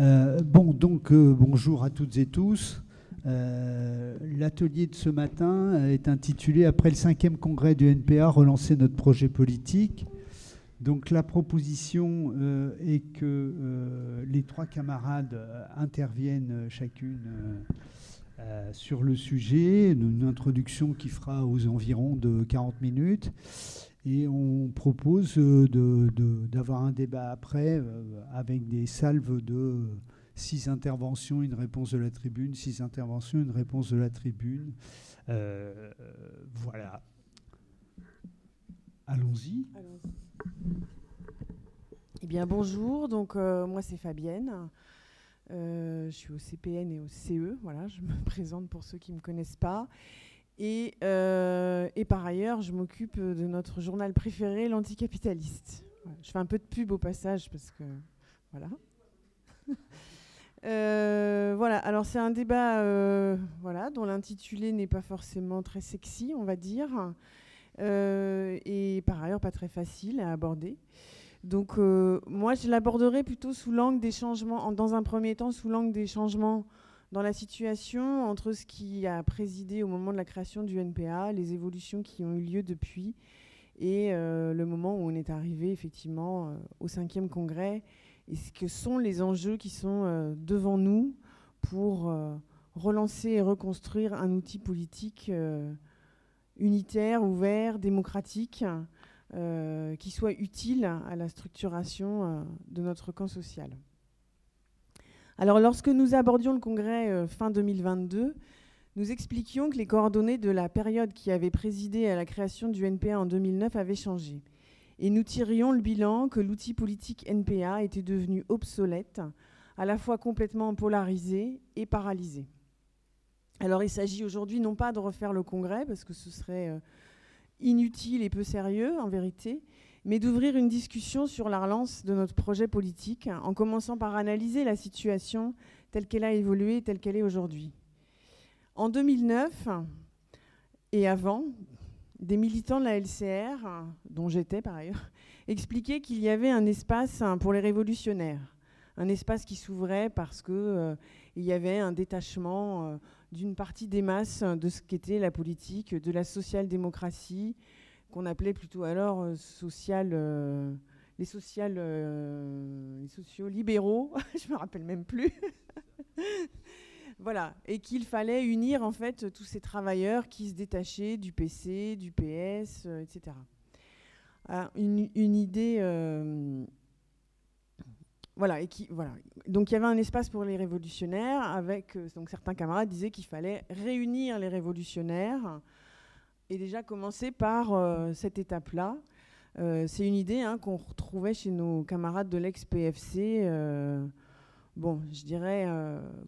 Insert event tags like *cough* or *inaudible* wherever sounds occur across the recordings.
Euh, bon, donc euh, bonjour à toutes et tous. Euh, l'atelier de ce matin est intitulé Après le cinquième congrès du NPA, relancer notre projet politique. Donc la proposition est que les trois camarades interviennent chacune sur le sujet, une introduction qui fera aux environs de 40 minutes. Et on propose euh, d'avoir un débat après euh, avec des salves de six interventions, une réponse de la tribune, six interventions, une réponse de la tribune. Euh, voilà. Allons-y. eh bien, bonjour. Donc, moi, c'est Fabienne. je suis au CPN et au CE. Voilà, je me *laughs* présente pour ceux qui ne me connaissent pas. Euh, et, par ailleurs, je m'occupe de notre journal préféré, l'anticapitaliste. Je fais un peu de pub au passage parce que voilà. *laughs* Euh, voilà. Alors c'est un débat, euh, voilà, dont l'intitulé n'est pas forcément très sexy, on va dire, et par ailleurs pas très facile à aborder. Donc moi, je l'aborderai plutôt sous l'angle des changements, dans un premier temps, sous l'angle des changements dans la situation entre ce qui a présidé au moment de la création du NPA, les évolutions qui ont eu lieu depuis, et euh, le moment où on est arrivé effectivement euh, au cinquième congrès, et ce que sont les enjeux qui sont euh, devant nous pour relancer et reconstruire un outil politique unitaire, ouvert, démocratique, qui soit utile à la structuration de notre camp social. Alors lorsque nous abordions le congrès euh, fin 2022, nous expliquions que les coordonnées de la période qui avait présidé à la création du NPA en 2009 avaient changé. Et nous tirions le bilan que l'outil politique NPA était devenu obsolète, à la fois complètement polarisé et paralysé. Alors il s'agit aujourd'hui non pas de refaire le congrès, parce que ce serait euh, inutile et peu sérieux en vérité, mais d'ouvrir une discussion sur la relance de notre projet politique, en commençant par analyser la situation telle qu'elle a évolué, telle qu'elle est aujourd'hui. En 2009 et avant, des militants de la LCR, dont j'étais par ailleurs, *laughs* expliquaient qu'il y avait un espace pour les révolutionnaires, un espace qui s'ouvrait parce qu'il euh, y avait un détachement euh, d'une partie des masses de ce qu'était la politique, de la social-démocratie, qu'on appelait plutôt alors euh, social, euh, les social, euh, sociaux libéraux, *laughs* je me rappelle même plus. *laughs* voilà, et qu'il fallait unir en fait tous ces travailleurs qui se détachaient du PC, du PS, etc. Ah, une, idée, voilà, et qui, voilà. Donc il y avait un espace pour les révolutionnaires, avec donc certains camarades disaient qu'il fallait réunir les révolutionnaires et déjà commencer par euh, cette étape-là. Euh, c'est une idée hein, qu'on retrouvait chez nos camarades de l'ex-PFC. Euh, bon, je dirais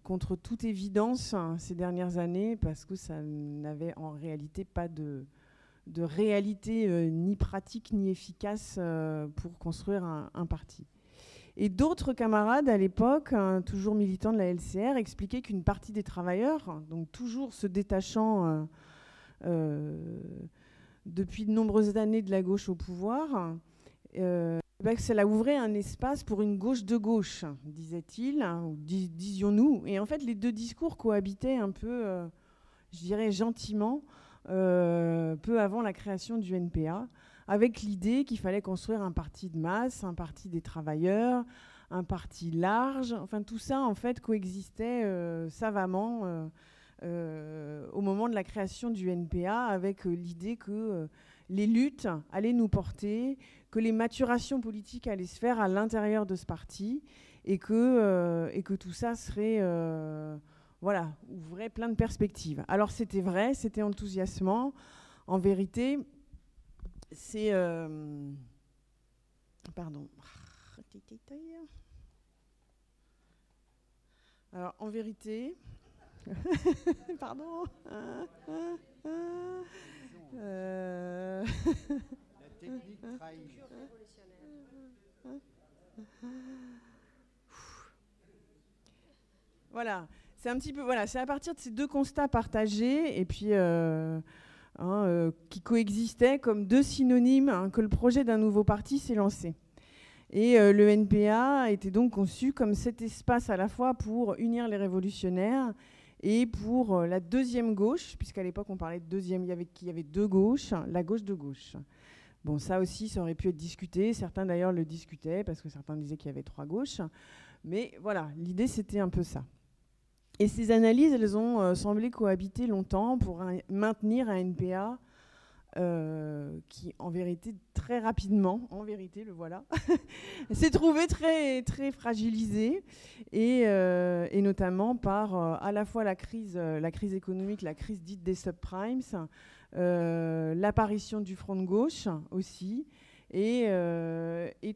contre toute évidence hein, ces dernières années, parce que ça n'avait en réalité pas de, réalité ni pratique ni efficace pour construire un, parti. Et d'autres camarades à l'époque, hein, toujours militants de la LCR, expliquaient qu'une partie des travailleurs, donc toujours se détachant depuis de nombreuses années de la gauche au pouvoir, euh, bah, cela ouvrait un espace pour une gauche de gauche, disait-il, hein, ou disions-nous. Et en fait, les deux discours cohabitaient un peu, euh, je dirais gentiment, peu avant la création du NPA, avec l'idée qu'il fallait construire un parti de masse, un parti des travailleurs, un parti large. Enfin, tout ça, en fait, coexistait savamment euh, au moment de la création du NPA avec euh, l'idée que euh, les luttes allaient nous porter, que les maturations politiques allaient se faire à l'intérieur de ce parti et que, et que tout ça serait voilà, ouvrait plein de perspectives. Alors c'était vrai, c'était enthousiasmant. En vérité, c'est... pardon. Alors en vérité, *laughs* Pardon euh... La technique trahit. Voilà, c'est un petit peu voilà, c'est à partir de ces deux constats partagés et puis euh, hein, euh, qui coexistaient comme deux synonymes hein, que le projet d'un nouveau parti s'est lancé. Et euh, le NPA était donc conçu comme cet espace à la fois pour unir les révolutionnaires et pour euh, la deuxième gauche, puisqu'à l'époque on parlait de deuxième, il y, avait, deux gauches, la gauche de gauche. Bon, ça aussi, ça aurait pu être discuté. Certains d'ailleurs le discutaient parce que certains disaient qu'il y avait trois gauches. Mais voilà, l'idée c'était un peu ça. Et ces analyses, elles ont euh, semblé cohabiter longtemps pour maintenir un NPA euh, qui, en vérité, très rapidement, en vérité, le voilà, *laughs* s'est trouvé très, très fragilisé, et, euh, et notamment par euh, à la fois la crise, la crise économique, la crise dite des subprimes, l'apparition du front de gauche aussi, et,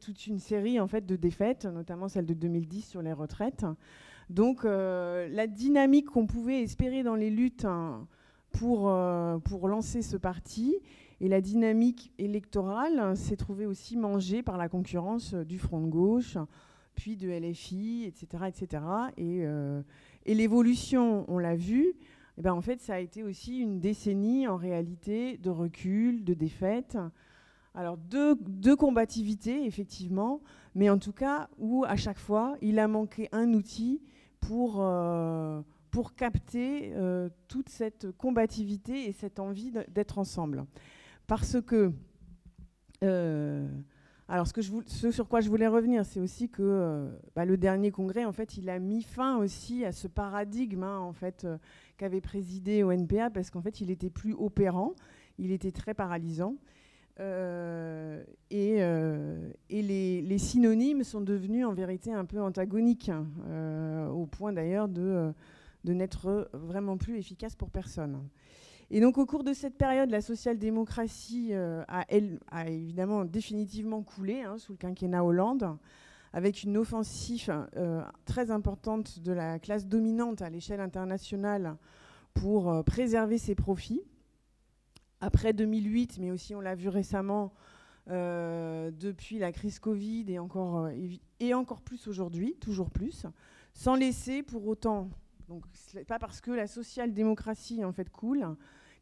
toute une série en fait de défaites, notamment celle de 2010 sur les retraites. Donc la dynamique qu'on pouvait espérer dans les luttes hein, pour, euh, pour lancer ce parti. Et la dynamique électorale s'est trouvée aussi mangée par la concurrence du Front de gauche, puis de LFI, etc. etc. Et, euh, l'évolution, on l'a vu, eh ben en fait, ça a été aussi une décennie en réalité de recul, de défaite. Alors, de, de combativité, effectivement, mais en tout cas, où à chaque fois, il a manqué un outil pour, euh, pour capter euh, toute cette combativité et cette envie d'être ensemble. Parce que, euh, alors ce, sur quoi je voulais revenir, c'est aussi que euh, bah, le dernier congrès, en fait, il a mis fin aussi à ce paradigme, hein, en fait, qu'avait présidé au NPA, parce qu'en fait, il était plus opérant, il était très paralysant. et, les, synonymes sont devenus en vérité un peu antagoniques, hein, au point d'ailleurs de de n'être vraiment plus efficace pour personne. Et donc au cours de cette période, la social-démocratie euh, a, évidemment définitivement coulé hein, sous le quinquennat Hollande, avec une offensive euh, très importante de la classe dominante à l'échelle internationale pour euh, préserver ses profits. Après 2008, mais aussi on l'a vu récemment depuis la crise Covid et encore, et encore plus aujourd'hui, toujours plus, sans laisser pour autant donc n'est pas parce que la social-démocratie en fait coule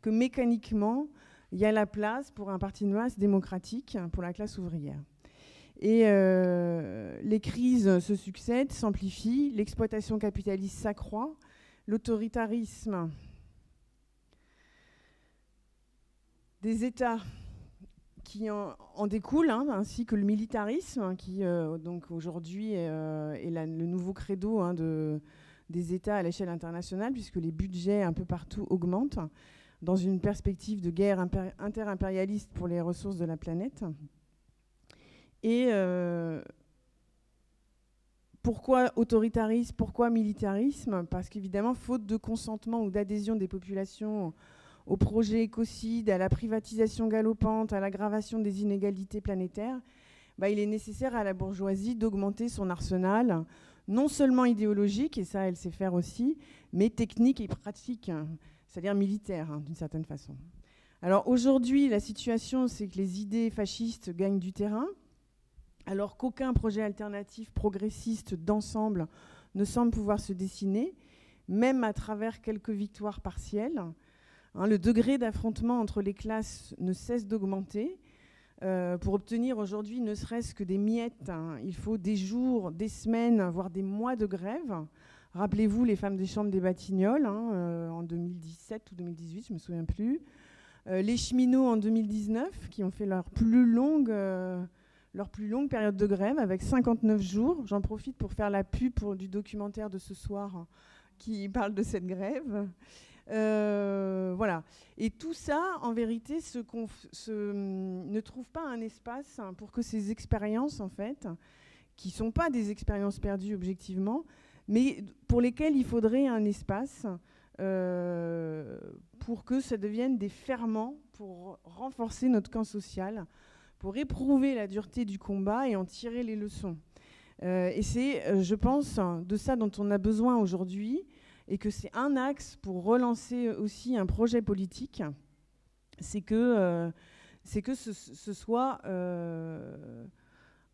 que mécaniquement il y a la place pour un parti de masse démocratique pour la classe ouvrière. Et euh, les crises se succèdent, s'amplifient, l'exploitation capitaliste s'accroît, l'autoritarisme des États qui en, découlent, hein, ainsi que le militarisme, qui euh, donc aujourd'hui est, euh, le nouveau credo hein, de, des États à l'échelle internationale, puisque les budgets un peu partout augmentent dans une perspective de guerre interimpérialiste pour les ressources de la planète. Et euh, pourquoi autoritarisme Pourquoi militarisme? Parce qu'évidemment, faute de consentement ou d'adhésion des populations au projet écocide, à la privatisation galopante, à l'aggravation des inégalités planétaires, bah, il est nécessaire à la bourgeoisie d'augmenter son arsenal non seulement idéologique, et ça elle sait faire aussi, mais technique et pratique, c'est-à-dire militaire hein, d'une certaine façon. Alors aujourd'hui, la situation, c'est que les idées fascistes gagnent du terrain, alors qu'aucun projet alternatif progressiste d'ensemble ne semble pouvoir se dessiner, même à travers quelques victoires partielles. Hein, le degré d'affrontement entre les classes ne cesse d'augmenter, euh, pour obtenir aujourd'hui ne serait-ce que des miettes, hein, il faut des jours, des semaines, voire des mois de grève. Rappelez-vous les femmes des chambres des Batignolles hein, euh, en 2017 ou 2018, je me souviens plus. Euh, les cheminots en 2019 qui ont fait leur plus longue, leur plus longue période de grève avec 59 jours. J'en profite pour faire la pub pour du documentaire de ce soir qui parle de cette grève. Euh, voilà. Et tout ça, en vérité, se ne trouve pas un espace pour que ces expériences, en fait, qui ne sont pas des expériences perdues objectivement, mais pour lesquelles il faudrait un espace euh, pour que ça devienne des ferments pour renforcer notre camp social, pour éprouver la dureté du combat et en tirer les leçons. Euh, et c'est, je pense, de ça dont on a besoin aujourd'hui et que c'est un axe pour relancer aussi un projet politique, c'est que, euh, que ce, soit euh,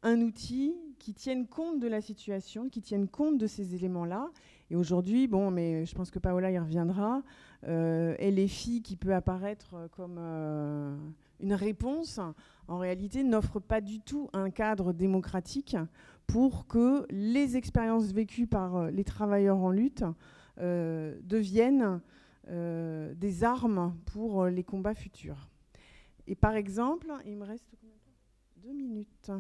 un outil qui tienne compte de la situation, qui tienne compte de ces éléments-là, Et aujourd'hui, bon, mais je pense que Paola y reviendra, euh, LFI qui peut apparaître comme euh, une réponse, en réalité n'offre pas du tout un cadre démocratique pour que les expériences vécues par euh, les travailleurs en lutte euh, deviennent euh, des armes pour les combats futurs. Et par exemple, il me reste deux minutes.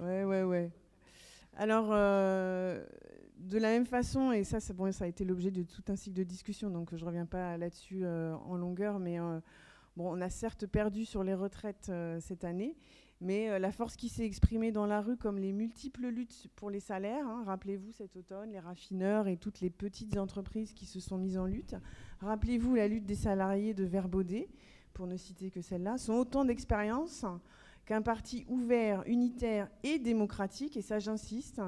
Ouais, ouais, ouais. Alors, euh, de la même façon, et ça, bon, ça a été l'objet de tout un cycle de discussion, donc je ne reviens pas là-dessus euh, en longueur, mais euh, on a certes perdu sur les retraites cette année, mais la force qui s'est exprimée dans la rue, comme les multiples luttes pour les salaires, hein, rappelez-vous cet automne, les raffineurs et toutes les petites entreprises qui se sont mises en lutte, rappelez-vous la lutte des salariés de Verbaudet, pour ne citer que celle-là, sont autant d'expériences qu'un parti ouvert, unitaire et démocratique, et ça j'insiste,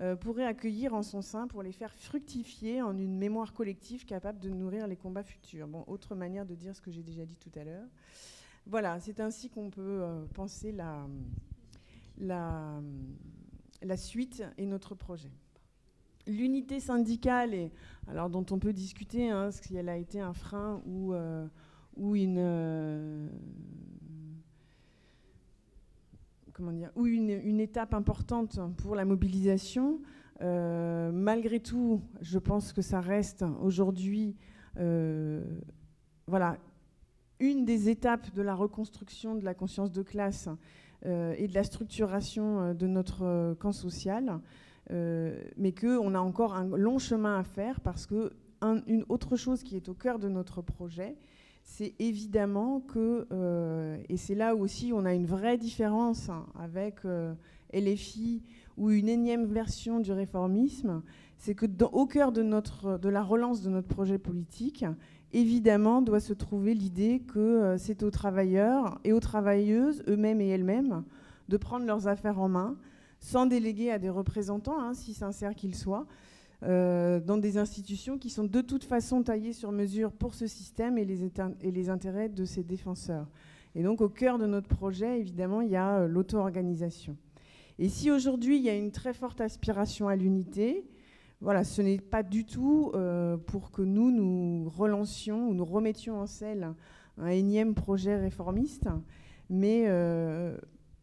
euh, pourrait accueillir en son sein pour les faire fructifier en une mémoire collective capable de nourrir les combats futurs. Bon, autre manière de dire ce que j'ai déjà dit tout à l'heure. Voilà, c'est ainsi qu'on peut euh, penser la, la, la, suite et notre projet. L'unité syndicale, et, alors, dont on peut discuter hein, si elle a été un frein ou, ou une euh, comment dire, ou une, étape importante pour la mobilisation. Euh, malgré tout, je pense que ça reste aujourd'hui euh, voilà, une des étapes de la reconstruction de la conscience de classe et de la structuration de notre camp social, mais qu'on a encore un long chemin à faire parce que un, une autre chose qui est au cœur de notre projet, c'est évidemment que, euh, et c'est là aussi on a une vraie différence avec euh, LFI ou une énième version du réformisme, c'est que au cœur de la relance de notre projet politique, évidemment doit se trouver l'idée que euh, c'est aux travailleurs et aux travailleuses, eux-mêmes et elles-mêmes, de prendre leurs affaires en main, sans déléguer à des représentants, hein, si sincères qu'ils soient, euh, dans des institutions qui sont de toute façon taillées sur mesure pour ce système et les, intérêts de ses défenseurs. Et donc au cœur de notre projet, évidemment, il y a euh, l'auto-organisation. Et si aujourd'hui il y a une très forte aspiration à l'unité, voilà, ce n'est pas du tout euh, pour que nous nous relancions ou nous remettions en selle un énième projet réformiste, mais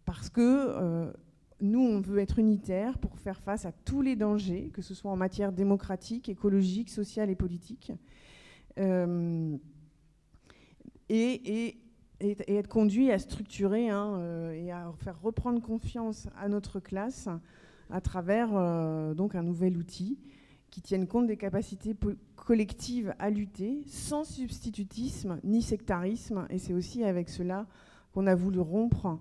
parce que nous, on veut être unitaire pour faire face à tous les dangers, que ce soit en matière démocratique, écologique, sociale et politique, euh, et, être conduit à structurer hein, euh, et à faire reprendre confiance à notre classe à travers euh, donc un nouvel outil qui tienne compte des capacités collectives à lutter, sans substitutisme ni sectarisme, et c'est aussi avec cela qu'on a voulu rompre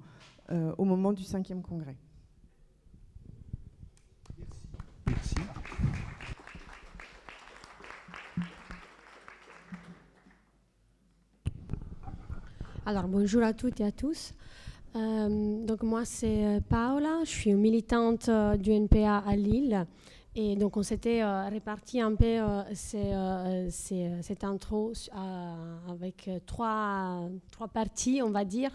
au moment du cinquième congrès. Merci. Alors bonjour à toutes et à tous. Euh, donc moi c'est Paola, je suis militante du NPA à Lille. Et donc on s'était euh, réparti un peu euh, euh, cette intro avec trois, trois parties, on va dire.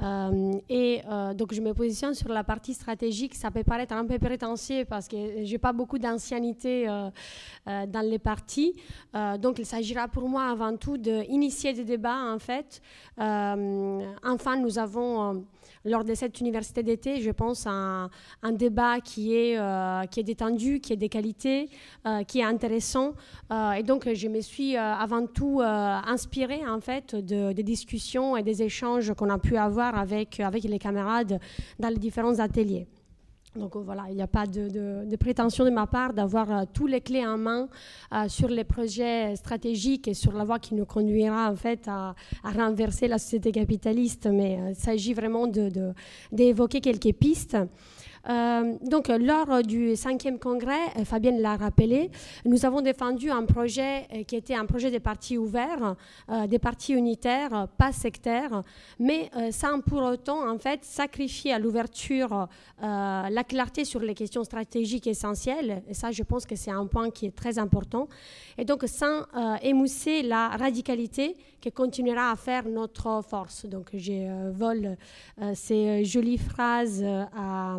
et donc je me positionne sur la partie stratégique. Ça peut paraître un peu prétentieux parce que j'ai pas beaucoup d'ancienneté dans les parties. donc il s'agira pour moi avant tout d'initier des débats en fait. enfin nous avons lors de cette université d'été, je pense, un, un débat qui est, euh, qui est détendu, est de qualité, euh, qui est intéressant. Euh, et donc, je me suis avant tout inspirée, en fait, de, des discussions et des échanges qu'on a pu avoir avec, avec les camarades dans les différents ateliers. Donc voilà, il n'y a pas de, prétention de ma part d'avoir euh, tous les clés en main euh, sur les projets stratégiques et sur la voie qui nous conduira en fait à, à renverser la société capitaliste, mais euh, il s'agit vraiment d'évoquer quelques pistes. Euh, donc, lors du cinquième congrès, euh, Fabienne l'a rappelé, nous avons défendu un projet euh, qui était un projet des partis ouverts, des partis unitaires, pas sectaires, mais sans pour autant, en fait, sacrifier à l'ouverture la clarté sur les questions stratégiques essentielles. Et ça, je pense que c'est un point qui est très important. Et donc, sans émousser la radicalité qui continuera à faire notre force. Donc, je vole ces jolies phrases à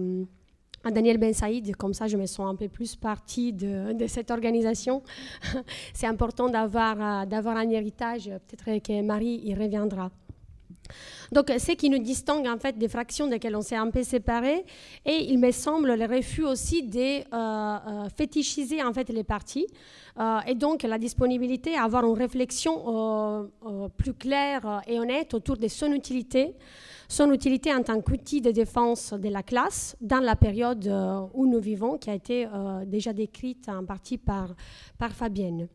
Daniel Ben Saïd, comme ça je me sens un peu plus partie de, de cette organisation. *laughs* C'est important d'avoir un héritage, peut-être que Marie y reviendra. Donc, ce qui nous distingue en fait des fractions desquelles on s'est un peu séparés, et il me semble le refus aussi de euh, euh, fétichiser en fait les partis, euh, et donc la disponibilité à avoir une réflexion plus claire et honnête autour de son utilité, son utilité en tant qu'outil de défense de la classe dans la période où nous vivons, qui a été déjà décrite en partie par, par Fabienne.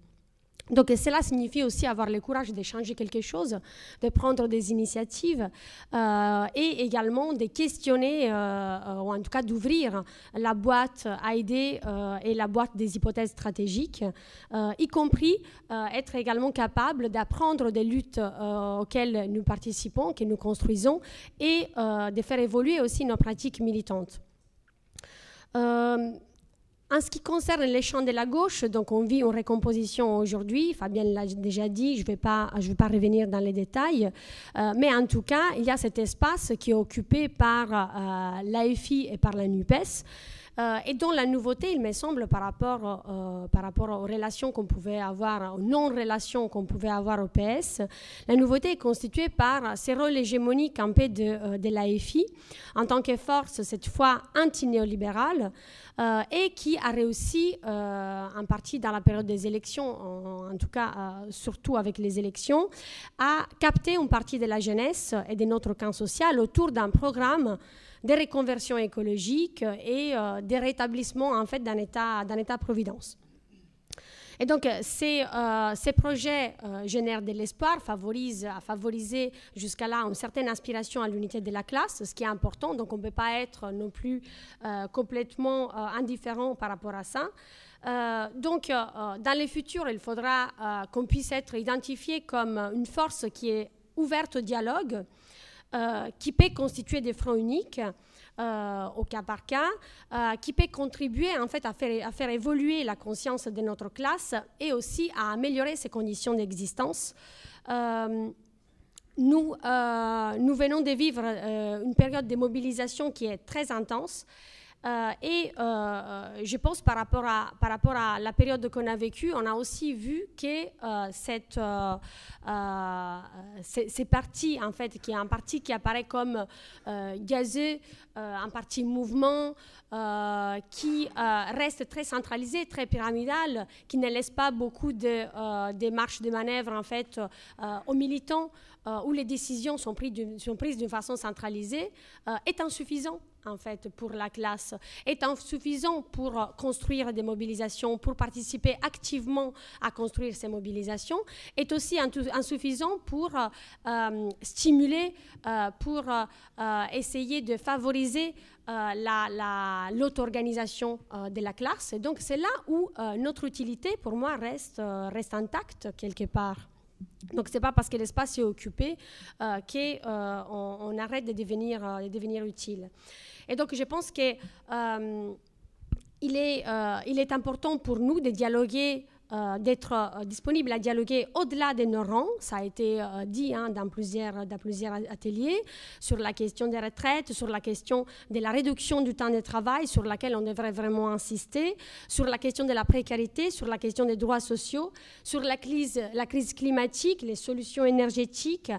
Donc cela signifie aussi avoir le courage de changer quelque chose, de prendre des initiatives euh, et également de questionner, euh, euh, ou en tout cas d'ouvrir la boîte à idées et la boîte des hypothèses stratégiques, y compris être également capable d'apprendre des luttes auxquelles nous participons, que nous construisons, et de faire évoluer aussi nos pratiques militantes. En ce qui concerne les champs de la gauche, donc on vit une récomposition aujourd'hui. Fabienne l'a déjà dit, je ne vais, pas, vais pas revenir dans les détails. Euh, mais en tout cas, il y a cet espace qui est occupé par euh, l'AFI et par la NUPES. Euh, et dont la nouveauté, il me semble, par rapport, euh, par rapport aux relations qu'on pouvait avoir, aux non-relations qu'on pouvait avoir au PS, la nouveauté est constituée par ces rôles hégémoniques un peu de, euh, de l'AFI, en tant que force, cette fois anti-néolibérale, et qui a réussi, en partie dans la période des élections, en, en tout cas surtout avec les élections, à capter une partie de la jeunesse et de notre camp social autour d'un programme des reconversions écologiques et euh, des rétablissements en fait d'un état, d'un état-providence. Et donc, euh, ces, euh, ces projets génèrent de l'espoir, favorisent, à favoriser jusqu'à là une certaine aspiration à l'unité de la classe, ce qui est important. Donc, on ne peut pas être non plus complètement indifférent par rapport à ça. donc, dans le futur, il faudra qu'on puisse être identifié comme une force qui est ouverte au dialogue, qui peut constituer des fronts uniques euh, au cas par cas, euh, qui peut contribuer en fait à faire, à faire, évoluer la conscience de notre classe et aussi à améliorer ses conditions d'existence. nous, nous venons de vivre une période de mobilisation qui est très intense. Euh, et euh, euh, je pense par rapport, à, par rapport à la période qu'on a vécue, on a aussi vu que cette, ces, partis, en fait, qui est un parti qui apparaît comme gazeux, un parti mouvement, qui reste très centralisé, très pyramidal, qui ne laisse pas beaucoup de, de marches de manœuvre en fait, aux militants, où les décisions sont, prises d'une façon centralisée, est insuffisant en fait pour la classe est insuffisant pour euh, construire des mobilisations, pour participer activement à construire ces mobilisations, est aussi insuffisant pour euh, euh, stimuler, pour essayer de favoriser l'auto-organisation de la classe. Et donc c'est là où notre utilité, pour moi, reste, reste intacte quelque part. Donc, ce n'est pas parce que l'espace est occupé qu'on on arrête de devenir, de devenir utile. Et donc, je pense qu'il euh, est, euh, il est important pour nous de dialoguer euh, d'être disponible à dialoguer au-delà de nos rangs. Ça a été dit hein, dans, plusieurs, dans plusieurs ateliers sur la question des retraites, sur la question de la réduction du temps de travail, sur laquelle on devrait vraiment insister, sur la question de la précarité, sur la question des droits sociaux, sur la crise, la crise climatique, les solutions énergétiques,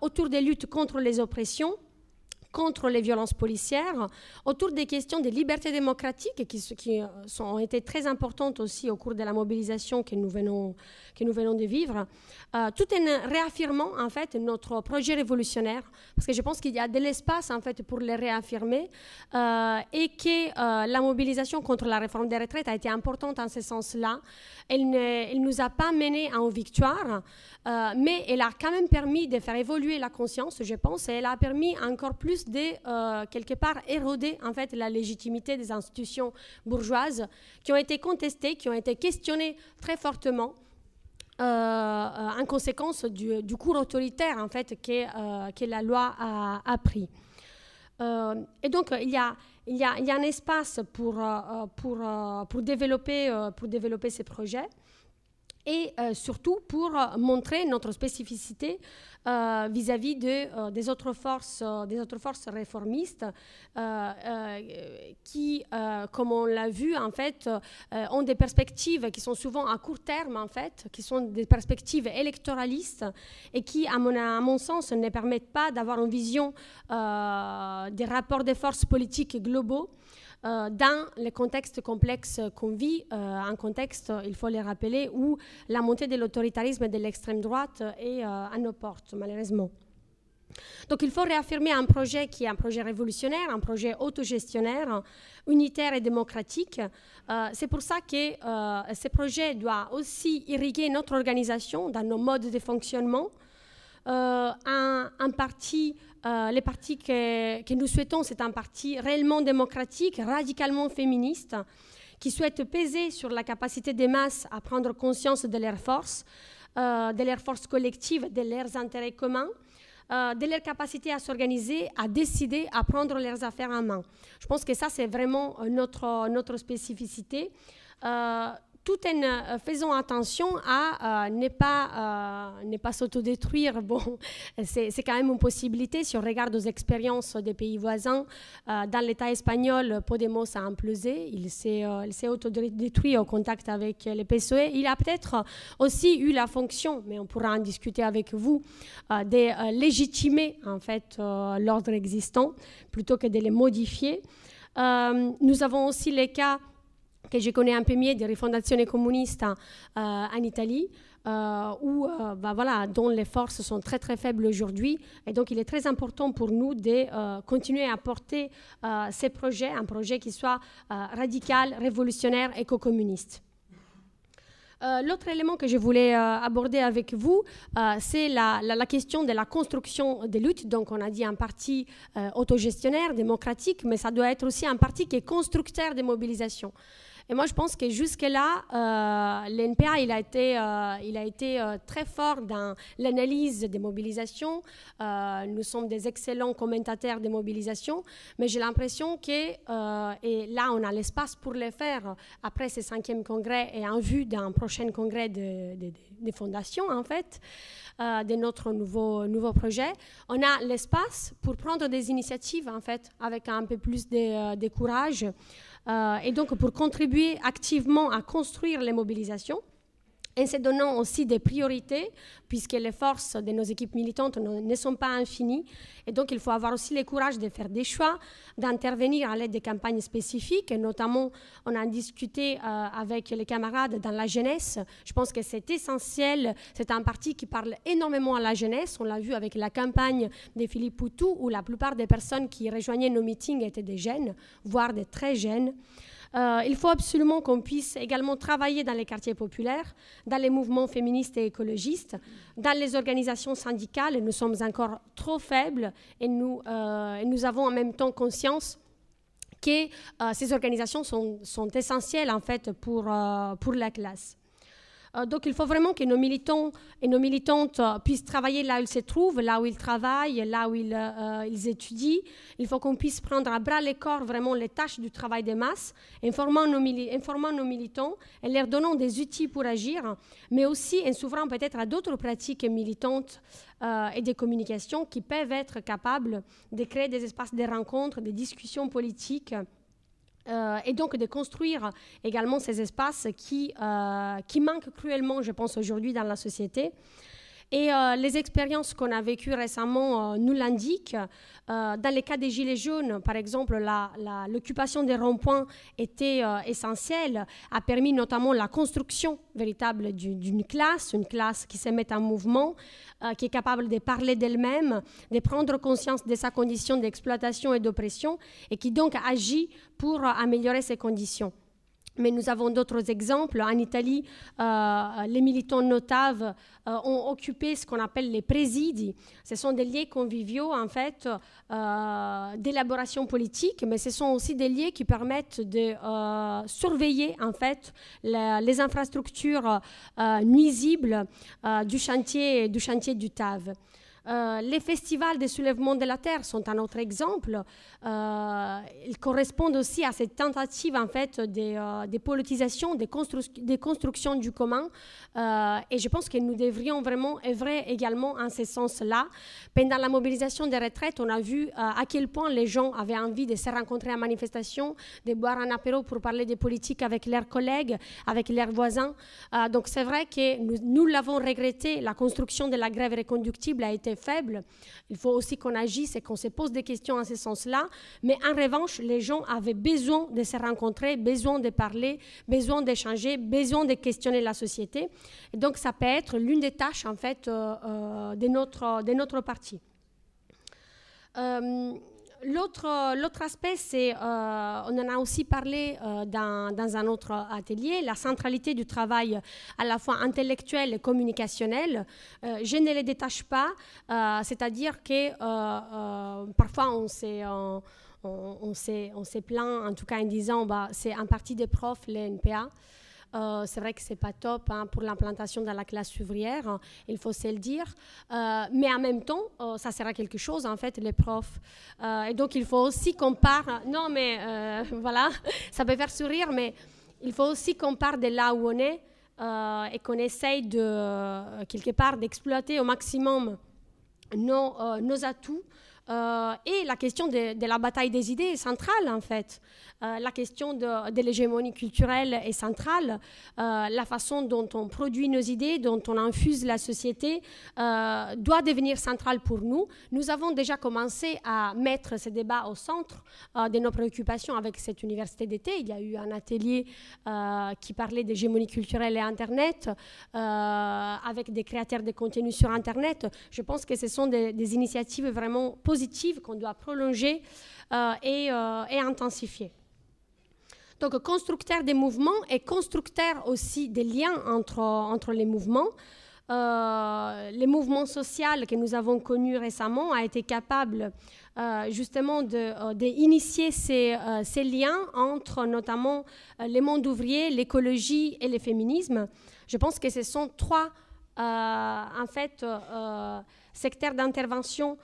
autour des luttes contre les oppressions contre les violences policières, autour des questions des libertés démocratiques qui, euh, sont, ont été très importantes aussi au cours de la mobilisation que nous venons, que nous venons de vivre, euh, tout en réaffirmant en fait notre projet révolutionnaire, parce que je pense qu'il y a de l'espace en fait pour les réaffirmer euh, et que la mobilisation contre la réforme des retraites a été importante en ce sens-là. Elle ne nous a pas mené à une victoire, mais elle a quand même permis de faire évoluer la conscience, je pense, et elle a permis encore plus de, euh, quelque part, éroder en fait, la légitimité des institutions bourgeoises qui ont été contestées, qui ont été questionnées très fortement. Euh, euh, en conséquence du, cours autoritaire en fait que, que la loi a, pris. et donc il y a, il y a, il y a un espace pour, pour, pour, développer, pour développer ces projets. Et surtout pour montrer notre spécificité euh, vis-à-vis de, euh, des, autres forces, euh, des autres forces réformistes qui, comme on l'a vu, en fait, ont des perspectives qui sont souvent à court terme, en fait, qui sont des perspectives électoralistes et qui, à mon, à mon sens, ne permettent pas d'avoir une vision des rapports des forces politiques globaux euh, dans le contexte complexe qu'on vit, euh, un contexte, il faut le rappeler, où la montée de l'autoritarisme et de l'extrême droite est euh, à nos portes, malheureusement. Donc il faut réaffirmer un projet qui est un projet révolutionnaire, un projet autogestionnaire, unitaire et démocratique. c'est pour ça que ce projet doit aussi irriguer notre organisation dans nos modes de fonctionnement. un, un, parti euh, les partis que, nous souhaitons, c'est un parti réellement démocratique, radicalement féministe, qui souhaite peser sur la capacité des masses à prendre conscience de leurs forces, euh, de leurs forces collectives, de leurs intérêts communs, euh, de leur capacité à s'organiser, à décider, à prendre leurs affaires en main. Je pense que ça, c'est vraiment notre, notre spécificité tout en euh, faisant attention à euh, ne pas, euh, pas s'autodétruire. *laughs* Bon, c'est quand même une possibilité si on regarde aux expériences des pays voisins. dans l'État espagnol, Podemos a implosé, il s'est autodétruit au contact avec les PSOE. Il a peut-être aussi eu la fonction, mais on pourra en discuter avec vous, de légitimer en fait l'ordre existant plutôt que de les modifier. nous avons aussi les cas que je connais un peu mieux des rifondazioni communistes euh, en Italie, euh, où, euh, bah, voilà, dont les forces sont très très faibles aujourd'hui. Et donc il est très important pour nous de continuer à porter ces projets, un projet qui soit radical, révolutionnaire, éco-communiste. L'autre élément que je voulais aborder avec vous, c'est la, question de la construction des luttes. Donc, on a dit un parti autogestionnaire, démocratique, mais ça doit être aussi un parti qui est constructeur des mobilisations. Et moi, je pense que jusque-là, euh, l'NPA, il a été, euh, euh, très fort dans l'analyse des mobilisations. nous sommes des excellents commentateurs des mobilisations, mais j'ai l'impression que, et là, on a l'espace pour le faire après ce cinquième congrès et en vue d'un prochain congrès des de, fondations, en fait, de notre nouveau, projet, on a l'espace pour prendre des initiatives, en fait, avec un peu plus de courage. Euh, et donc pour contribuer activement à construire les mobilisations en se donnant aussi des priorités, puisque les forces de nos équipes militantes ne sont pas infinies. Et donc, il faut avoir aussi le courage de faire des choix, d'intervenir à l'aide des campagnes spécifiques. Et notamment, on a discuté euh, avec les camarades dans la jeunesse. Je pense que c'est essentiel. C'est un parti qui parle énormément à la jeunesse. On l'a vu avec la campagne de Philippe Poutou, où la plupart des personnes qui rejoignaient nos meetings étaient des jeunes, voire des très jeunes. Euh, il faut absolument qu'on puisse également travailler dans les quartiers populaires, dans les mouvements féministes et écologistes, dans les organisations syndicales. Nous sommes encore trop faibles et nous, euh, nous avons en même temps conscience que euh, ces organisations sont, sont, essentielles en fait pour, pour la classe. Euh, donc il faut vraiment que nos militants et nos militantes euh, puissent travailler là où ils se trouvent, là où ils travaillent, là où ils, euh, ils étudient. Il faut qu'on puisse prendre à bras les corps vraiment les tâches du travail des masses, informant nos, informant nos militants et leur donnant des outils pour agir, mais aussi en s'ouvrant peut-être à d'autres pratiques militantes et de communication qui peuvent être capables de créer des espaces de rencontres, des discussions politiques euh, et donc de construire également ces espaces qui, euh, qui manquent cruellement, je pense, aujourd'hui dans la société. Et euh, les expériences qu'on a vécues récemment nous l'indiquent. dans le cas des Gilets jaunes, par exemple, l'occupation des ronds-points était essentielle, a permis notamment la construction véritable d'une classe, une classe qui se met en mouvement, euh, qui est capable de parler d'elle-même, de prendre conscience de sa condition d'exploitation et d'oppression, et qui donc agit pour améliorer ses conditions. Mais nous avons d'autres exemples. En Italie, euh, les militants notables euh, ont occupé ce qu'on appelle les présidis. Ce sont des lieux conviviaux, en fait, euh, d'élaboration politique, mais ce sont aussi des lieux qui permettent de surveiller, en fait, les infrastructures nuisibles du chantier du TAV. Euh, les festivals des soulèvements de la terre sont un autre exemple. Euh, ils correspondent aussi à cette tentative en fait des, euh, politisations, des, constructions du commun. et je pense que nous devrions vraiment œuvrer également en ce sens-là. Pendant la mobilisation des retraites, on a vu à quel point les gens avaient envie de se rencontrer en manifestation, de boire un apéro pour parler des politiques avec leurs collègues, avec leurs voisins. donc c'est vrai que nous, nous l'avons regretté, la construction de la grève reconductible a été faible. Il faut aussi qu'on agisse et qu'on se pose des questions en ce sens-là. Mais en revanche, les gens avaient besoin de se rencontrer, besoin de parler, besoin d'échanger, besoin de questionner la société. Et donc, ça peut être l'une des tâches, en fait, euh, euh, de, notre, de notre parti. Euh, L'autre aspect, c'est, euh, on en a aussi parlé euh, dans, un autre atelier, la centralité du travail à la fois intellectuel et communicationnel. Euh, je ne les détache pas, c'est-à-dire que parfois on s'est... On, on, on plaint, en tout cas en disant, bah, c'est un parti des profs, les NPA. Euh, c'est vrai que c'est pas top hein, pour l'implantation dans la classe ouvrière, hein, il faut se le dire. Euh, mais en même temps, euh, ça sert à quelque chose, en fait, les profs. et donc, il faut aussi qu'on parle. Non, mais *laughs* voilà, ça peut faire sourire, mais il faut aussi qu'on parle de là où on est et qu'on essaye de, quelque part, d'exploiter au maximum nos, nos atouts. Et la question de, la bataille des idées est centrale, en fait. Euh, la question de, l'hégémonie culturelle est centrale. Euh, la façon dont on produit nos idées, dont on infuse la société, euh, doit devenir centrale pour nous. Nous avons déjà commencé à mettre ces débats au centre de nos préoccupations avec cette université d'été. Il y a eu un atelier qui parlait d'hégémonie culturelle et Internet, avec des créateurs de contenu sur Internet. Je pense que ce sont des, initiatives vraiment positives qu'on doit prolonger et intensifier. Donc, constructeur des mouvements et constructeur aussi des liens entre, entre les mouvements. Euh, les mouvements sociaux que nous avons connus récemment a été capable euh, justement d'initier de, euh, ces, ces, liens entre notamment les mondes ouvriers, l'écologie et le féminisme. Je pense que ce sont trois en fait secteurs d'intervention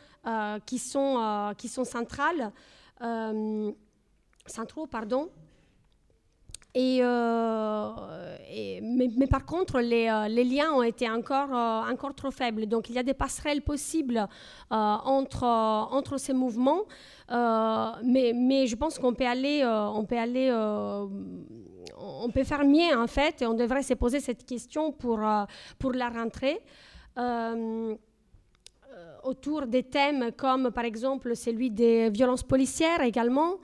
qui, sont, qui sont centrales, centraux pardon, euh, et, mais, par contre, les, euh, les, liens ont été encore, euh, encore trop faibles. Donc, il y a des passerelles possibles entre, entre ces mouvements, mais, mais, je pense qu'on peut aller, on peut aller, on peut faire mieux en fait, et on devrait se poser cette question pour, pour la rentrée autour des thèmes comme par exemple celui des violences policières également,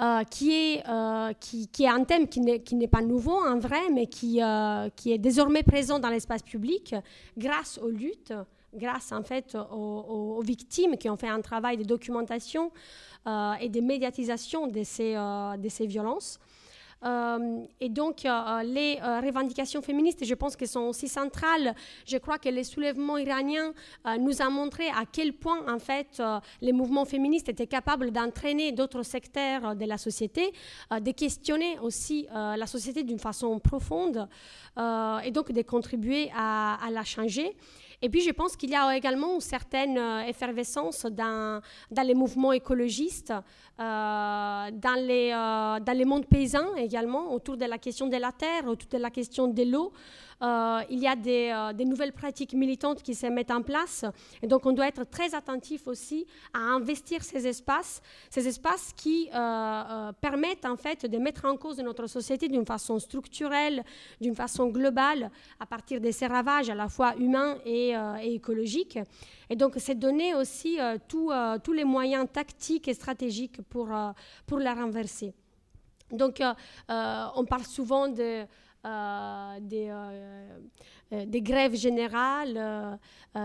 euh, qui, est, euh, qui, qui, est un thème qui n'est pas nouveau en vrai, mais qui, euh, qui est désormais présent dans l'espace public grâce aux luttes, grâce en fait aux, aux, victimes qui ont fait un travail de documentation et de médiatisation de ces, de ces violences. Euh, et donc, euh, les euh, revendications féministes, je pense qu'elles sont aussi centrales. Je crois que les soulèvements iraniens nous ont montré à quel point, en fait, les mouvements féministes étaient capables d'entraîner d'autres secteurs de la société, de questionner aussi la société d'une façon profonde et donc de contribuer à la changer. Et puis, je pense qu'il y a également une certaine euh, effervescence dans, les mouvements écologistes, euh, dans, les, euh, dans les mondes paysans également, autour de la question de la terre, autour de la question de l'eau. Euh, il y a euh, des, nouvelles pratiques militantes qui se mettent en place. Et donc, on doit être très attentif aussi à investir ces espaces, ces espaces qui euh, permettent en fait de mettre en cause notre société d'une façon structurelle, d'une façon globale, à partir de ces ravages à la fois humains et, écologiques. Et donc, c'est donner aussi tous les moyens tactiques et stratégiques pour, pour la renverser. Donc, on parle souvent de des, euh, euh, des, grèves générales,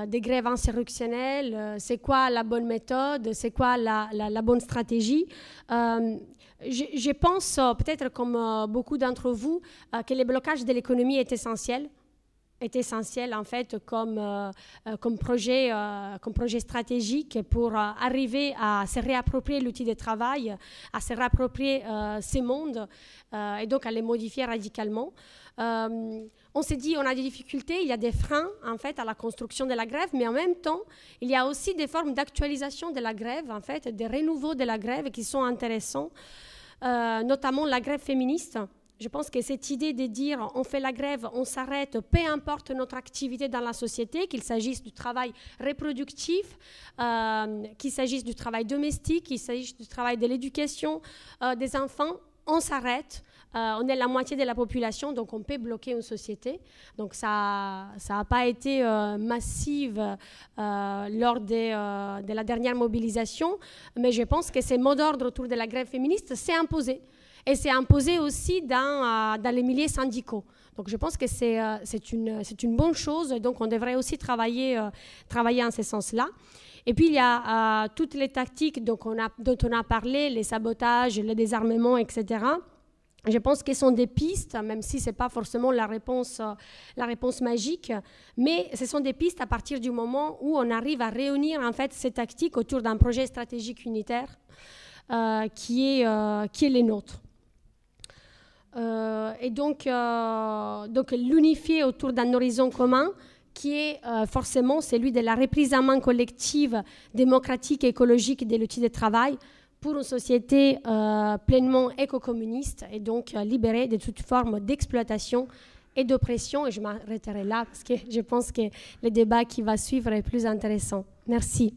des grèves insurrectionnelles, c'est quoi la bonne méthode, c'est quoi la, la, bonne stratégie? Je, pense, peut-être comme beaucoup d'entre vous, que le blocage de l'économie est essentiel. Est essentiel en fait comme, euh, euh, comme, projet, euh, comme projet stratégique pour arriver à se réapproprier l'outil de travail, à se réapproprier ces mondes et donc à les modifier radicalement. on s'est dit, on a des difficultés, il y a des freins en fait à la construction de la grève, mais en même temps, il y a aussi des formes d'actualisation de la grève, en fait, des renouveaux de la grève qui sont intéressants, notamment la grève féministe je pense que cette idée de dire on fait la grève, on s'arrête, peu importe notre activité dans la société, qu'il s'agisse du travail reproductif, euh, qu'il s'agisse du travail domestique, qu'il s'agisse du travail de l'éducation euh, des enfants, on s'arrête. Euh, on est la moitié de la population, donc on peut bloquer une société. Donc ça n'a pas été massive lors de la dernière mobilisation, mais je pense que ces mots d'ordre autour de la grève féministe s'est imposé et c'est imposé aussi dans, euh, dans les milieux syndicaux. Donc je pense que c'est euh, une, une bonne chose, donc on devrait aussi travailler, euh, travailler en ce sens-là. Et puis il y a toutes les tactiques donc dont on a parlé, les sabotages, le désarmement, etc. Je pense qu'elles sont des pistes, même si ce n'est pas forcément la réponse, la réponse magique, mais ce sont des pistes à partir du moment où on arrive à réunir en fait ces tactiques autour d'un projet stratégique unitaire qui, est, qui est les nôtres. Euh, et donc, euh, donc l'unifier autour d'un horizon commun qui est euh, forcément celui de la reprise en main collective, démocratique et écologique de l'outil de travail pour une société pleinement éco-communiste et donc libérée de toute forme d'exploitation et d'oppression. Et je m'arrêterai là parce que je pense que le débat qui va suivre est plus intéressant. Merci.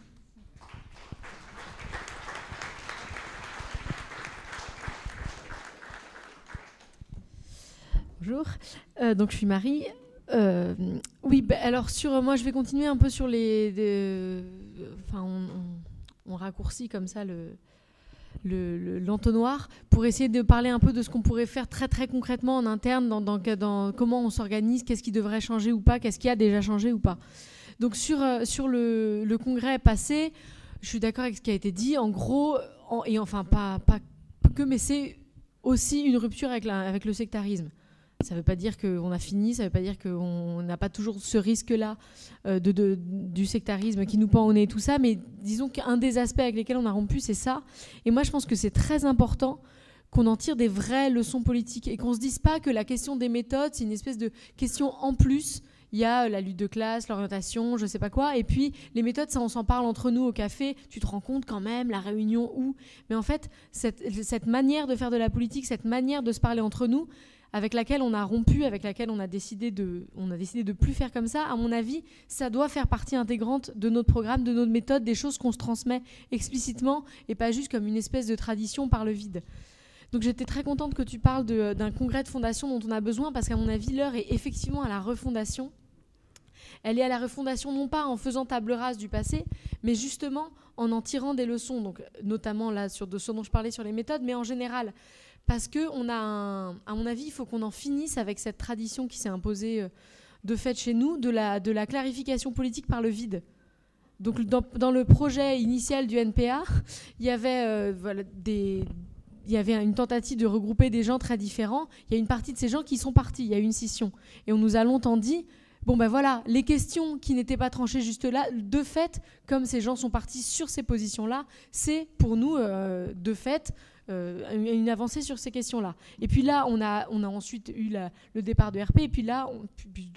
Bonjour, euh, donc je suis Marie. Euh, oui, bah, alors sur moi, je vais continuer un peu sur les. enfin, on, raccourcit comme ça le l'entonnoir pour essayer de parler un peu de ce qu'on pourrait faire très très concrètement en interne, dans, comment on s'organise, qu'est-ce qui devrait changer ou pas, qu'est-ce qui a déjà changé ou pas. Donc sur, euh, sur le, le congrès passé, je suis d'accord avec ce qui a été dit. En gros, et enfin pas, pas que, mais c'est aussi une rupture avec, la, avec le sectarisme. Ça ne veut pas dire qu'on a fini, ça ne veut pas dire qu'on n'a pas toujours ce risque-là euh, de, du sectarisme qui nous pend au nez et tout ça, mais disons qu'un des aspects avec lesquels on a rompu, c'est ça. Et moi, je pense que c'est très important qu'on en tire des vraies leçons politiques et qu'on ne se dise pas que la question des méthodes, c'est une espèce de question en plus. Il y a la lutte de classe, l'orientation, je ne sais pas quoi. Et puis, les méthodes, ça, on s'en parle entre nous au café. Tu te rends compte quand même, la réunion où. Mais en fait, cette manière de faire de la politique, cette manière de se parler entre nous, avec laquelle on a rompu, avec laquelle on a décidé de, on a décidé de plus faire comme ça. À mon avis, ça doit faire partie intégrante de notre programme, de notre méthode, des choses qu'on se transmet explicitement et pas juste comme une espèce de tradition par le vide. Donc j'étais très contente que tu parles d'un congrès de fondation dont on a besoin parce qu'à mon avis, l'heure est effectivement à la refondation. Elle est à la refondation non pas en faisant table rase du passé, mais justement en en tirant des leçons, donc notamment là sur de ce dont je parlais sur les méthodes, mais en général parce que on a, à mon avis, il faut qu'on en finisse avec cette tradition qui s'est imposée euh, de fait chez nous, de la, de la clarification politique par le vide. Donc dans, le projet initial du NPA, il y avait euh, voilà, des, il y avait une tentative de regrouper des gens très différents. Il y a une partie de ces gens qui sont partis. Il y a eu une scission. Et on nous a longtemps dit bon ben voilà, les questions qui n'étaient pas tranchées juste là, de fait, comme ces gens sont partis sur ces positions-là, c'est pour nous, euh, de fait, euh, une avancée sur ces questions-là. Et puis là, on a, on a ensuite eu le départ de RP, et puis là,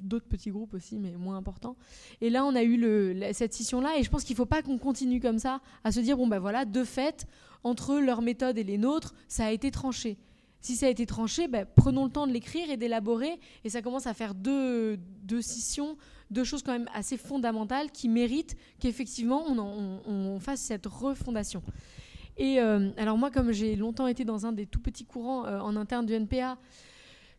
d'autres petits groupes aussi, mais moins importants. Et là, on a eu cette scission-là, et je pense qu'il ne faut pas qu'on continue comme ça à se dire, bon ben voilà, de fait, entre leur méthode et les nôtres, ça a été tranché. Si ça a été tranché, ben, prenons le temps de l'écrire et d'élaborer, et ça commence à faire deux, deux scissions, deux choses quand même assez fondamentales qui méritent qu'effectivement on fasse cette refondation. Et euh, alors moi, comme j'ai longtemps été dans un des tout petits courants euh, en interne du NPA,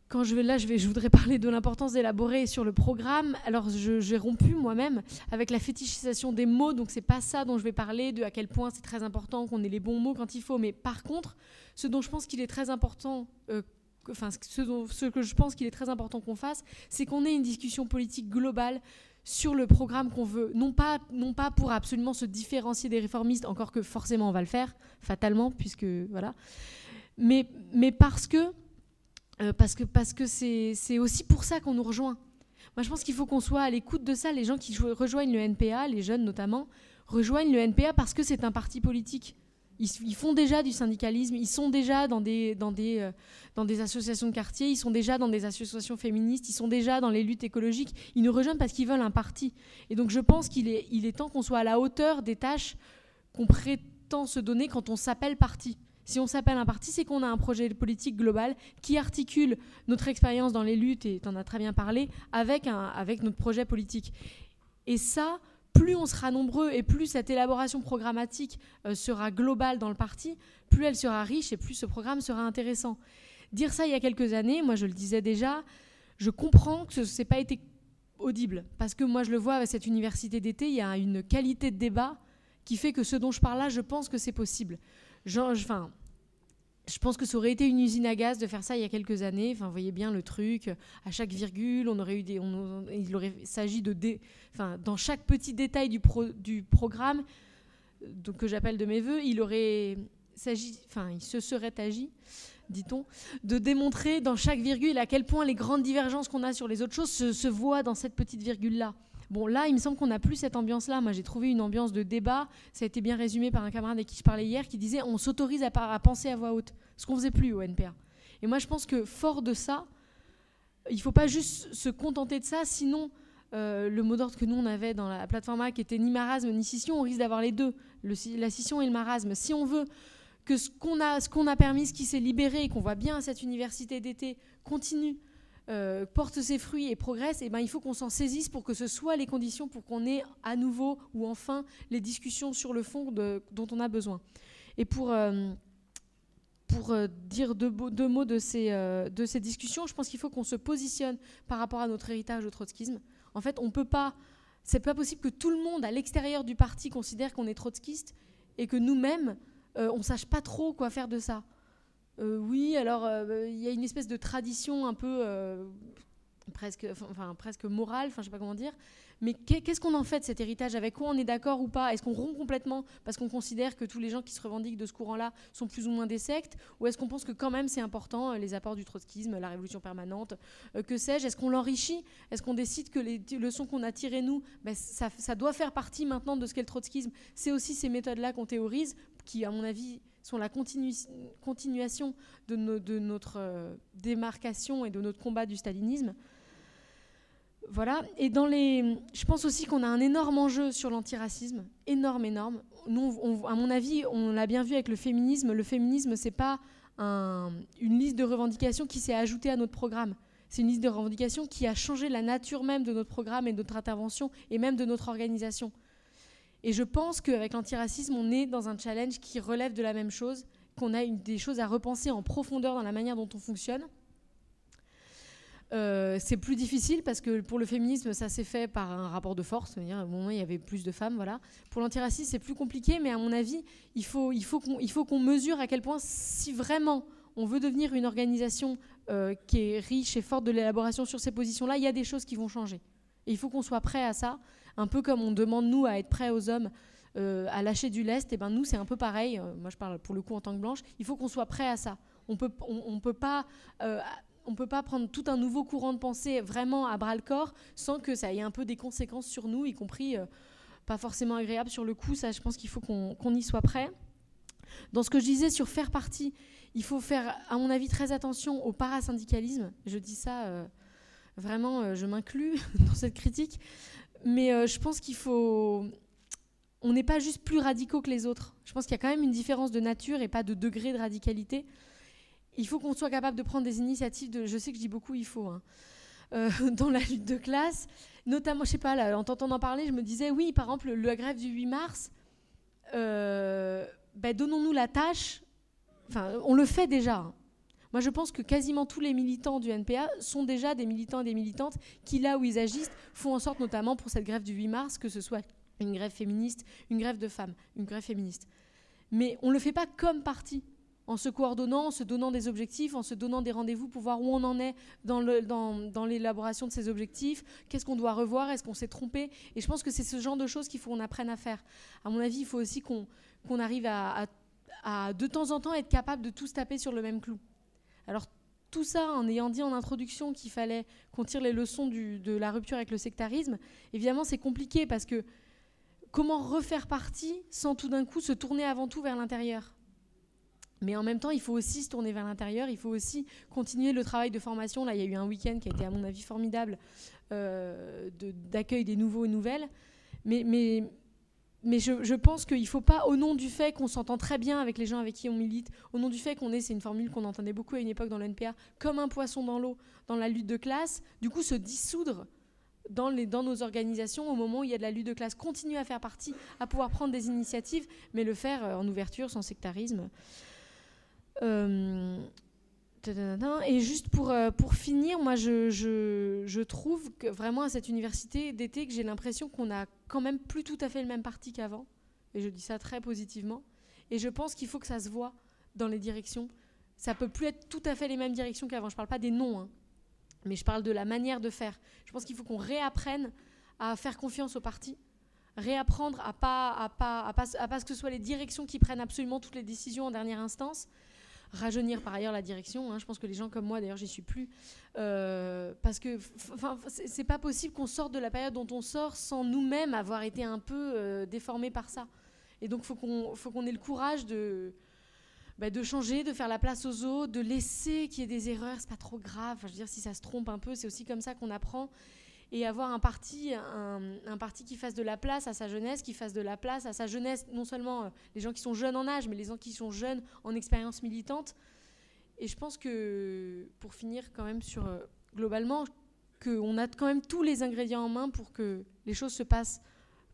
quand je vais là, je, vais, je voudrais *laughs* parler de l'importance d'élaborer sur le programme. Alors, j'ai rompu moi-même avec la fétichisation des mots, donc c'est pas ça dont je vais parler, de à quel point c'est très important qu'on ait les bons mots quand il faut. Mais par contre, ce dont je pense qu'il est très important, euh, enfin, ce, ce que je pense qu'il est très important qu'on fasse, c'est qu'on ait une discussion politique globale sur le programme qu'on veut, non pas, non pas pour absolument se différencier des réformistes, encore que forcément on va le faire, fatalement, puisque voilà, mais, mais parce que euh, parce que parce que c'est aussi pour ça qu'on nous rejoint. Moi, je pense qu'il faut qu'on soit à l'écoute de ça. Les gens qui rejoignent le NPA, les jeunes notamment, rejoignent le NPA parce que c'est un parti politique. Ils, font déjà du syndicalisme, ils sont déjà euh, dans des associations de quartier, ils sont déjà dans des associations féministes, ils sont déjà dans les luttes écologiques. Ils nous rejoignent parce qu'ils veulent un parti. Et donc je pense qu'il est, temps qu'on soit à la hauteur des tâches qu'on prétend se donner quand on s'appelle parti. Si on s'appelle un parti, c'est qu'on a un projet politique global qui articule notre expérience dans les luttes, et tu en as très bien parlé, avec, avec notre projet politique. Et ça, plus on sera nombreux et plus cette élaboration programmatique euh, sera globale dans le parti, plus elle sera riche et plus ce programme sera intéressant. Dire ça il y a quelques années, moi je le disais déjà, je comprends que ce n'est pas été audible, parce que moi je le vois avec cette université d'été, il y a une qualité de débat qui fait que ce dont je parle là, je pense que c'est possible enfin, je pense que ça aurait été une usine à gaz de faire ça il y a quelques années. Enfin, vous voyez bien le truc. À chaque virgule, on aurait eu des, il aurait s'agit de, enfin, dans chaque petit détail du, programme, donc que j'appelle de mes voeux, il aurait s'agit, enfin, il se serait agi, dit-on, de démontrer dans chaque virgule à quel point les grandes divergences qu'on a sur les autres choses se, se voient dans cette petite virgule là. Bon, là, il me semble qu'on n'a plus cette ambiance-là. Moi, j'ai trouvé une ambiance de débat. Ça a été bien résumé par un camarade avec qui je parlais hier, qui disait on s'autorise à, penser à voix haute, ce qu'on faisait plus au NPA. Et moi, je pense que fort de ça, il ne faut pas juste se contenter de ça, sinon. Euh, le mot d'ordre que nous on avait dans la plateforme A qui était ni marasme ni scission, on risque d'avoir les deux, la scission et le marasme. Si on veut que ce qu'on a, qu'on a permis, ce qui s'est libéré et qu'on voit bien à cette université d'été continue euh, porte ses fruits et progresse, et eh ben, il faut qu'on s'en saisisse pour que ce soit les conditions pour qu'on ait à nouveau ou enfin les discussions sur le fond dont on a besoin. Et pour, euh, pour euh, dire deux, mots de ces, de ces discussions, je pense qu'il faut qu'on se positionne par rapport à notre héritage au trotskisme. En fait, on peut pas, c'est pas possible que tout le monde à l'extérieur du parti considère qu'on est trotskiste et que nous-mêmes, on sache pas trop quoi faire de ça. Euh, oui, alors euh, il y a une espèce de tradition un peu euh, presque, enfin, presque morale, enfin je sais pas comment dire. Mais qu'est-ce qu'on en fait de cet héritage? Avec quoi on est d'accord ou pas? Est-ce qu'on rompt complètement? Parce qu'on considère que tous les gens qui se revendiquent de ce courant-là sont plus ou moins des sectes? Ou est-ce qu'on pense que quand même c'est important les apports du trotskisme, la révolution permanente, que sais-je? Est-ce qu'on l'enrichit? Est-ce qu'on décide que les leçons qu'on a tirées nous, ben, ça, ça, doit faire partie maintenant de ce qu'est le trotskisme? C'est aussi ces méthodes-là qu'on théorise, qui à mon avis sont la continuation de, notre euh, démarcation et de notre combat du stalinisme. Voilà. Je pense aussi qu'on a un énorme enjeu sur l'antiracisme, énorme, énorme. À mon avis, on l'a bien vu avec le féminisme. Le féminisme, c'est pas une liste de revendications qui s'est ajoutée à notre programme. C'est une liste de revendications qui a changé la nature même de notre programme et de notre intervention et même de notre organisation. Et je pense qu'avec l'antiracisme, on est dans un challenge qui relève de la même chose, qu'on a des choses à repenser en profondeur dans la manière dont on fonctionne. Euh, c'est plus difficile parce que pour le féminisme, ça s'est fait par un rapport de force. -à, à il y avait plus de femmes. Voilà. Pour l'antiracisme, c'est plus compliqué, mais à mon avis, il faut, il faut qu'on mesure à quel point, si vraiment on veut devenir une organisation euh, qui est riche et forte de l'élaboration sur ces positions-là, il y a des choses qui vont changer. Et il faut qu'on soit prêt à ça un peu comme on demande nous à être prêts aux hommes euh, à lâcher du lest, et ben nous c'est un peu pareil. Euh, moi je parle pour le coup en tant que blanche. Il faut qu'on soit prêt à ça. On peut on, peut pas euh, on peut pas prendre tout un nouveau courant de pensée vraiment à bras le corps sans que ça ait un peu des conséquences sur nous, y compris pas forcément agréables sur le coup. Ça, je pense qu'il faut qu'on y soit prêt. Dans ce que je disais sur faire partie, il faut faire, à mon avis, très attention au parasyndicalisme. Je dis ça, vraiment, je m'inclus *laughs* dans cette critique. Mais euh, je pense qu'il faut. On n'est pas juste plus radicaux que les autres. Je pense qu'il y a quand même une différence de nature et pas de degré de radicalité. Il faut qu'on soit capable de prendre des initiatives. Je sais que je dis beaucoup il faut. Hein. Euh, *laughs* dans la lutte de classe, notamment, je sais pas, en t'entendant parler, je me disais, oui, par exemple, la grève du 8 mars, euh, ben, donnons-nous la tâche, enfin, on le fait déjà, hein. Moi, je pense que quasiment tous les militants du NPA sont déjà des militants et des militantes qui, là où ils agissent, font en sorte, notamment pour cette grève du 8 mars, que ce soit une grève féministe, une grève de femmes, une grève féministe. Mais on ne le fait pas comme parti, en se coordonnant, en se donnant des objectifs, en se donnant des rendez-vous pour voir où on en est dans, l'élaboration de ces objectifs, qu'est-ce qu'on doit revoir, est-ce qu'on s'est trompé. Et je pense que c'est ce genre de choses qu'il faut qu'on apprenne à faire. À mon avis, il faut aussi qu'on arrive à, à, de temps en temps, être capable de tous taper sur le même clou. Alors, tout ça en ayant dit en introduction qu'il fallait qu'on tire les leçons de la rupture avec le sectarisme, évidemment c'est compliqué parce que comment refaire partie sans tout d'un coup se tourner avant tout vers l'intérieur? Mais en même temps, il faut aussi se tourner vers l'intérieur, il faut aussi continuer le travail de formation. Là, il y a eu un week-end qui a été, à mon avis, formidable euh, d'accueil des nouveaux et nouvelles. Mais je, pense qu'il ne faut pas, au nom du fait qu'on s'entend très bien avec les gens avec qui on milite, au nom du fait qu'on est, c'est une formule qu'on entendait beaucoup à une époque dans l'NPA, comme un poisson dans l'eau dans la lutte de classe, du coup se dissoudre dans, nos organisations au moment où il y a de la lutte de classe, continuer à faire partie, à pouvoir prendre des initiatives, mais le faire euh, en ouverture, sans sectarisme. Euh, et juste pour, euh, pour finir, moi je, je, trouve que vraiment à cette université d'été que j'ai l'impression qu'on a quand même plus tout à fait le même parti qu'avant. Et je dis ça très positivement. Et je pense qu'il faut que ça se voit dans les directions. Ça peut plus être tout à fait les mêmes directions qu'avant. Je parle pas des noms, hein, mais je parle de la manière de faire. Je pense qu'il faut qu'on réapprenne à faire confiance au parti, réapprendre à pas à pas à pas, pas que ce soit les directions qui prennent absolument toutes les décisions en dernière instance, rajeunir par ailleurs la direction. Hein. Je pense que les gens comme moi, d'ailleurs, j'y suis plus, euh, parce que c'est pas possible qu'on sorte de la période dont on sort sans nous-mêmes avoir été un peu euh, déformés par ça. Et donc, qu'on faut qu'on ait le courage de bah, de changer, de faire la place aux autres, de laisser qu'il y ait des erreurs, c'est pas trop grave. je veux dire, si ça se trompe un peu, c'est aussi comme ça qu'on apprend et avoir un parti, un, parti qui fasse de la place à sa jeunesse, qui fasse de la place à sa jeunesse, non seulement euh, les gens qui sont jeunes en âge, mais les gens qui sont jeunes en expérience militante. Et je pense que, pour finir quand même sur, euh, globalement, qu'on a quand même tous les ingrédients en main pour que les choses se passent,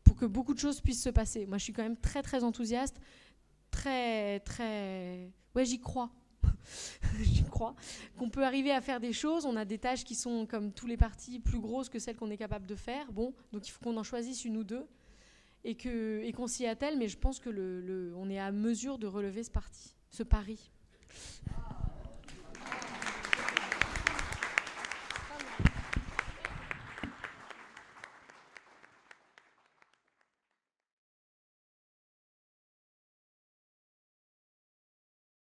pour que beaucoup de choses puissent se passer. Moi, je suis quand même très, très enthousiaste, très, très... Ouais, j'y crois. *laughs* je crois, qu'on peut arriver à faire des choses. On a des tâches qui sont, comme tous les partis, plus grosses que celles qu'on est capable de faire. Bon, donc il faut qu'on en choisisse une ou deux et qu'on s'y attelle. Mais je pense que le, on est à mesure de relever ce parti, ce pari.